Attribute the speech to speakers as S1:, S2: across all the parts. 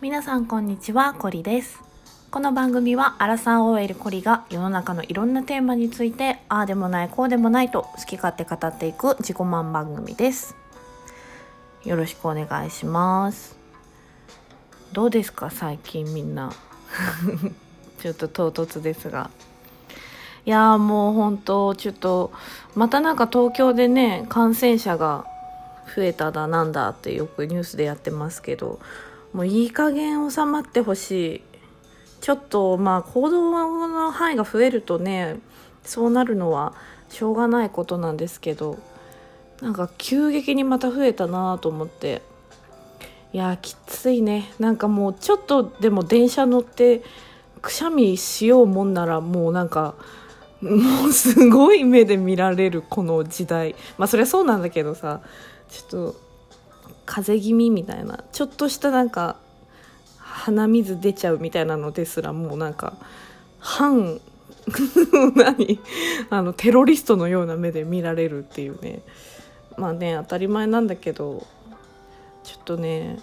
S1: 皆さんこんにちはコリです。この番組はアラサー OL コリが世の中のいろんなテーマについてああでもないこうでもないと好き勝手語っていく自己満番組です。よろしくお願いします。どうですか最近みんな？ちょっと唐突ですが。いやーもう本当ちょっとまたなんか東京でね感染者が増えただなんだってよくニュースでやってますけどもういい加減収まってほしい。ちょっとまあ行動の範囲が増えるとねそうなるのはしょうがないことなんですけどなんか急激にまた増えたなと思って。いやきついね。なんかもうちょっとでも電車乗ってくしゃみしようもんならもうなんかもうすごい目で見られるこの時代。まあそりゃそうなんだけどさちょっと風邪気味みたいなちょっとしたなんか鼻水出ちゃうみたいなのですらもうなんか反 何？あのテロリストのような目で見られるっていうね。まあね当たり前なんだけどちょっとね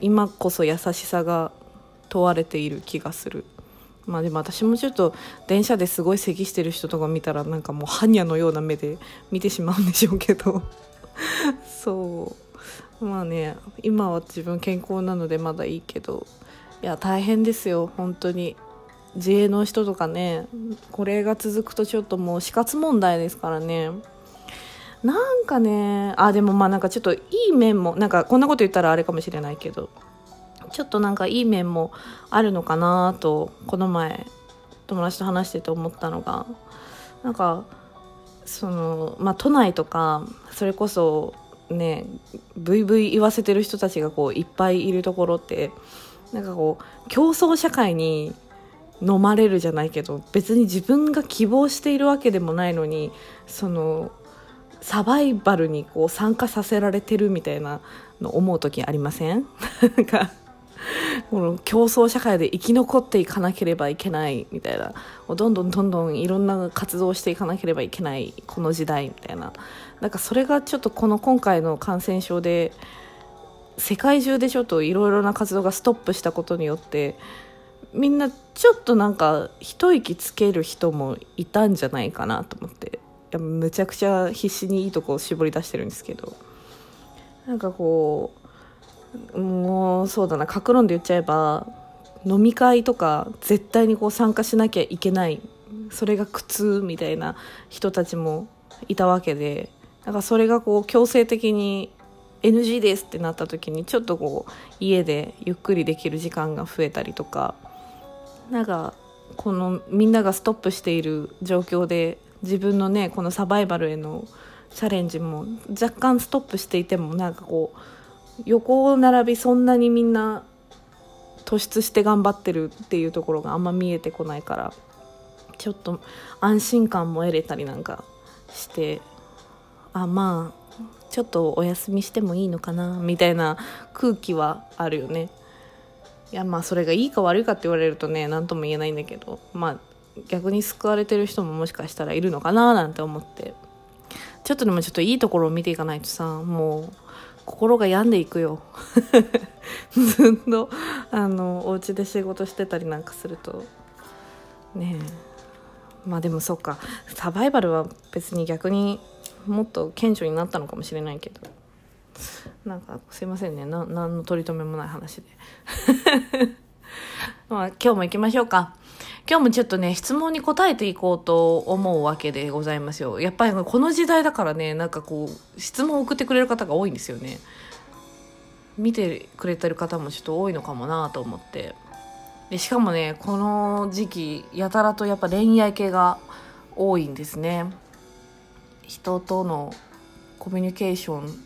S1: 今こそ優しさが問われている気がする。まあでも私もちょっと電車ですごい咳してる人とか見たらなんかもう般若のような目で見てしまうんでしょうけど。そう。まあね今は自分健康なのでまだいいけどいや大変ですよ本当に。自営の人とかねこれが続くとちょっともう死活問題ですからね。なんかねあでもまあなんかちょっといい面もなんかこんなこと言ったらあれかもしれないけどちょっとなんかいい面もあるのかなとこの前友達と話してて思ったのがなんかそのまあ都内とかそれこそねブイブイ言わせてる人たちがこういっぱいいるところってなんかこう競争社会に飲まれるじゃないけど別に自分が希望しているわけでもないのにそのサバイバルにこう参加させられてるみたいなの思う時ありません？なんかこの競争社会で生き残っていかなければいけないみたいな。どんどんどんどんいろんな活動していかなければいけないこの時代みたいな。なんかそれがちょっとこの今回の感染症で世界中でちょっといろいろな活動がストップしたことによってみんなちょっとなんか一息つける人もいたんじゃないかなと思っていやむちゃくちゃ必死にいいとこを絞り出してるんですけど。なんかこうもうそうだな格論で言っちゃえば飲み会とか絶対にこう参加しなきゃいけないそれが苦痛みたいな人たちもいたわけでだからそれがこう強制的に NG ですってなった時にちょっとこう家でゆっくりできる時間が増えたりとかなんかこのみんながストップしている状況で自分のねこのサバイバルへのチャレンジも若干ストップしていてもなんかこう横並びそんなにみんな突出して頑張ってるっていうところがあんま見えてこないからちょっと安心感も得れたりなんかしてあまあちょっとお休みしてもいいのかなみたいな空気はあるよね。いやまあそれがいいか悪いかって言われるとね何とも言えないんだけどまあ逆に救われてる人ももしかしたらいるのかななんて思って。ちょっとでもちょっといいところを見ていかないとさもう心が病んでいくよ。ずっとあのお家で仕事してたりなんかすると。ねえ。まあでもそっか。サバイバルは別に逆にもっと顕著になったのかもしれないけど。なんかすいませんね。何の取り留めもない話で。まあ今日も行きましょうか。今日もちょっとね質問に答えていこうと思うわけでございますよ。やっぱりこの時代だからねなんかこう質問を送ってくれる方が多いんですよね。見てくれてる方もちょっと多いのかもなと思って。でしかもねこの時期やたらとやっぱ恋愛系が多いんですね。人とのコミュニケーション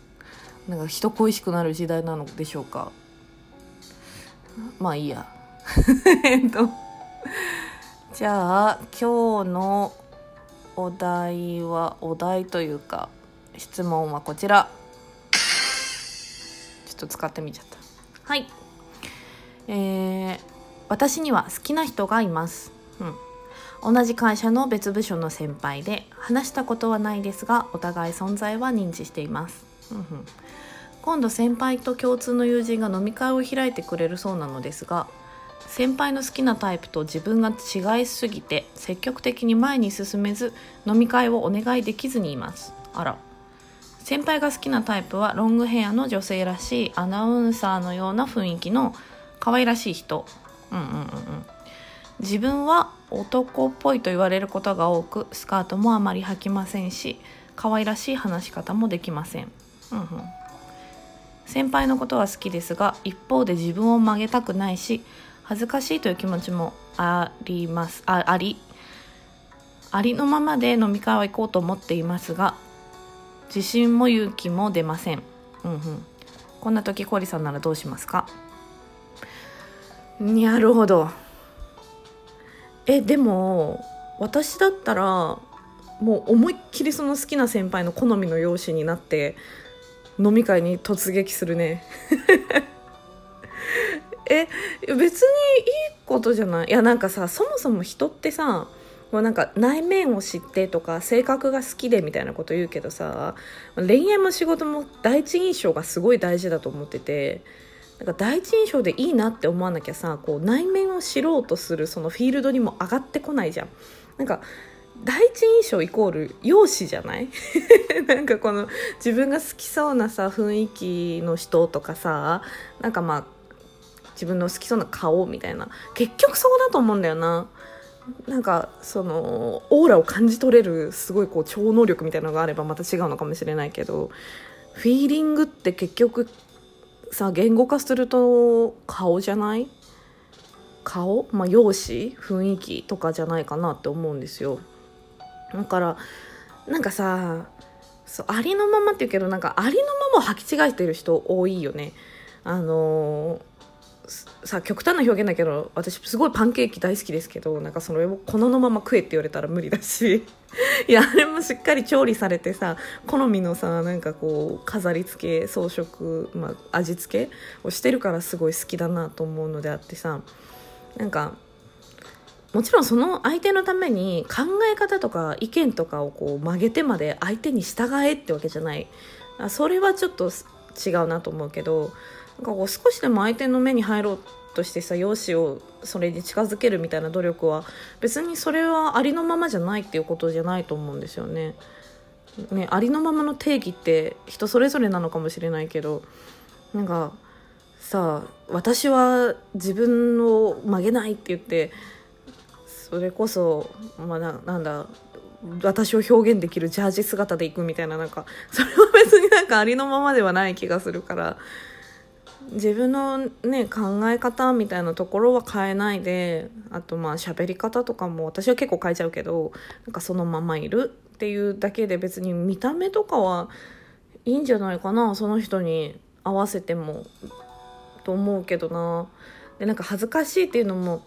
S1: なんか人恋しくなる時代なのでしょうか。まあいいや。えっと。じゃあ今日のお題はお題というか質問はこちら。ちょっと使ってみちゃった。はい。えー、私には好きな人がいます。うん同じ会社の別部署の先輩で話したことはないですがお互い存在は認知しています、うん、今度先輩と共通の友人が飲み会を開いてくれるそうなのですが先輩の好きなタイプと自分が違いすぎて積極的に前に進めず飲み会をお願いできずにいます。あら。先輩が好きなタイプはロングヘアの女性らしいアナウンサーのような雰囲気の可愛らしい人。うんうんうんうん。自分は男っぽいと言われることが多くスカートもあまり履きませんし可愛らしい話し方もできません、うんうん、先輩のことは好きですが一方で自分を曲げたくないし恥ずかしいという気持ちもあります。ああり。ありのままで飲み会は行こうと思っていますが自信も勇気も出ません。うんうん。こんな時コリさんならどうしますか？なるほど。えでも私だったらもう思いっきりその好きな先輩の好みの容姿になって飲み会に突撃するね。え別にいいことじゃない？いやなんかさそもそも人ってさもうなんか内面を知ってとか性格が好きでみたいなこと言うけどさ恋愛も仕事も第一印象がすごい大事だと思っててなんか第一印象でいいなって思わなきゃさこう内面を知ろうとするそのフィールドにも上がってこないじゃん。なんか第一印象イコール容姿じゃない？なんかこの自分が好きそうなさ雰囲気の人とかさなんかまあ自分の好きそうな顔みたいな。結局そこだと思うんだよな。なんかそのオーラを感じ取れるすごいこう超能力みたいなのがあればまた違うのかもしれないけどフィーリングって結局さ言語化すると顔じゃない？顔、まあ、容姿？雰囲気とかじゃないかなって思うんですよ。だからなんかさそうありのままって言うけどなんかありのままを履き違えてる人多いよね。あのーさ極端な表現だけど私すごいパンケーキ大好きですけどなんかそれを粉のまま食えって言われたら無理だし。いやあれもしっかり調理されてさ好みのさなんかこう飾り付け装飾、まあ、味付けをしてるからすごい好きだなと思うのであってさなんかもちろんその相手のために考え方とか意見とかをこう曲げてまで相手に従えってわけじゃない。あそれはちょっと違うなと思うけどなんかこう少しでも相手の目に入ろうとしてさ容姿をそれに近づけるみたいな努力は別にそれはありのままじゃないっていうことじゃないと思うんですよね。ねありのままの定義って人それぞれなのかもしれないけどなんかさ私は自分を曲げないって言ってそれこそ、まあ、ななんだ私を表現できるジャージ姿でいくみたいななんかそれは別になんかありのままではない気がするから自分のね考え方みたいなところは変えないであとまあ喋り方とかも私は結構変えちゃうけどなんかそのままいるっていうだけで別に見た目とかはいいんじゃないかなその人に合わせてもと思うけどな。でなんか恥ずかしいっていうのも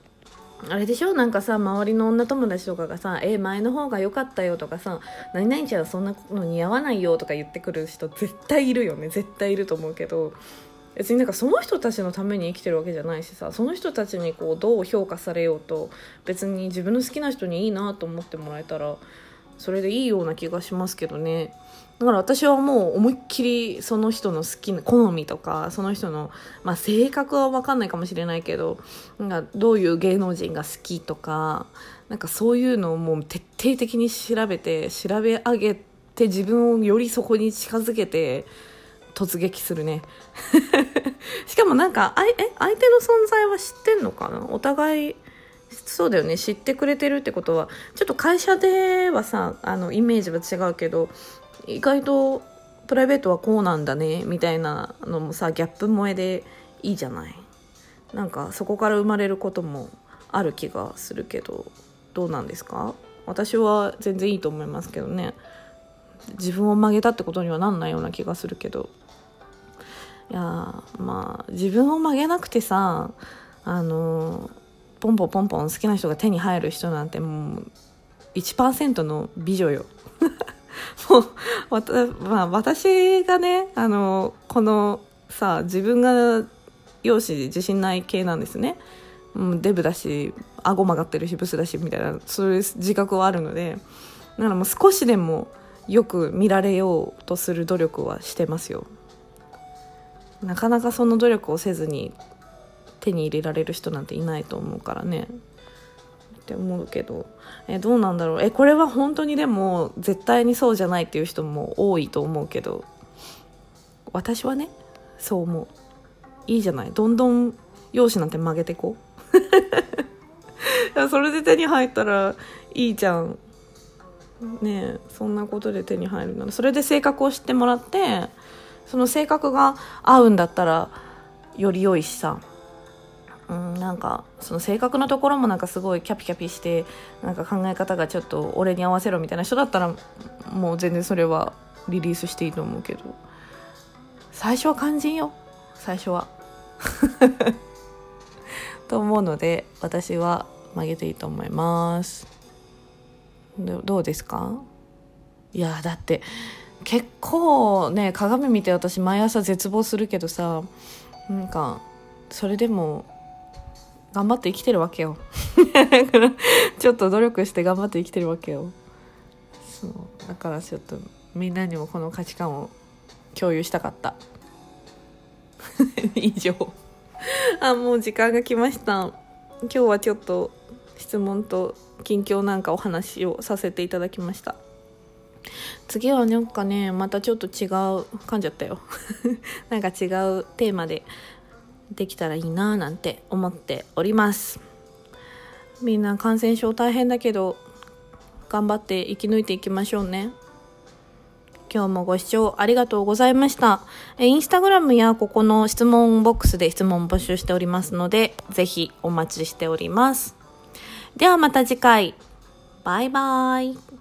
S1: あれでしょ？なんかさ周りの女友達とかがさ「え前の方が良かったよ」とかさ「何々ちゃんそんなの似合わないよ」とか言ってくる人絶対いるよね。絶対いると思うけど。別になんかその人たちのために生きてるわけじゃないしさその人たちにこうどう評価されようと別に自分の好きな人にいいなと思ってもらえたらそれでいいような気がしますけどね。だから私はもう思いっきりその人の好きな好みとかその人の、まあ、性格は分かんないかもしれないけどなんかどういう芸能人が好きとかなんかそういうのをもう徹底的に調べて調べ上げて自分をよりそこに近づけて突撃するね。しかもなんかあえ相手の存在は知ってんのかな？お互いそうだよね。知ってくれてるってことはちょっと会社ではさあのイメージは違うけど意外とプライベートはこうなんだねみたいなのもさギャップ萌えでいいじゃない？なんかそこから生まれることもある気がするけどどうなんですか？私は全然いいと思いますけどね。自分を曲げたってことにはなんないような気がするけど。いやまあ自分を曲げなくてさあのポンポンポンポン好きな人が手に入る人なんてもう1%の美女よ。もうわた、まあ、私がねあのこのさ自分が容姿自信ない系なんですね。デブだし顎曲がってるしブスだしみたいなそういう自覚はあるので。だからもう少しでもよく見られようとする努力はしてますよ。なかなかその努力をせずに手に入れられる人なんていないと思うからね。って思うけど。えどうなんだろう。えこれは本当にでも絶対にそうじゃないっていう人も多いと思うけど。私はねそう思う。いいじゃない。どんどん容姿なんて曲げてこう。それで手に入ったらいいじゃん。ねえそんなことで手に入るなら。それで性格を知ってもらってその性格が合うんだったらより良いしさ。うん、なんかその性格のところもなんかすごいキャピキャピしてなんか考え方がちょっと俺に合わせろみたいな人だったらもう全然それはリリースしていいと思うけど。最初は肝心よ。最初は。と思うので私は曲げていいと思います。どうですか？いやだって結構ね鏡見て私毎朝絶望するけどさなんかそれでも頑張って生きてるわけよ。だからちょっと努力して頑張って生きてるわけよ。そう。だからちょっとみんなにもこの価値観を共有したかった。以上。あもう時間が来ました。今日はちょっと質問と近況なんかお話をさせていただきました。次はなんかねまたちょっと違う噛んじゃったよ なんか違うテーマでできたらいいななんて思っておりますみんな感染症大変だけど頑張って生き抜いていきましょうね今日もご視聴ありがとうございました。え、インスタグラムやここの質問ボックスで質問募集しておりますので、ぜひお待ちしております。ではまた次回。バイバイ。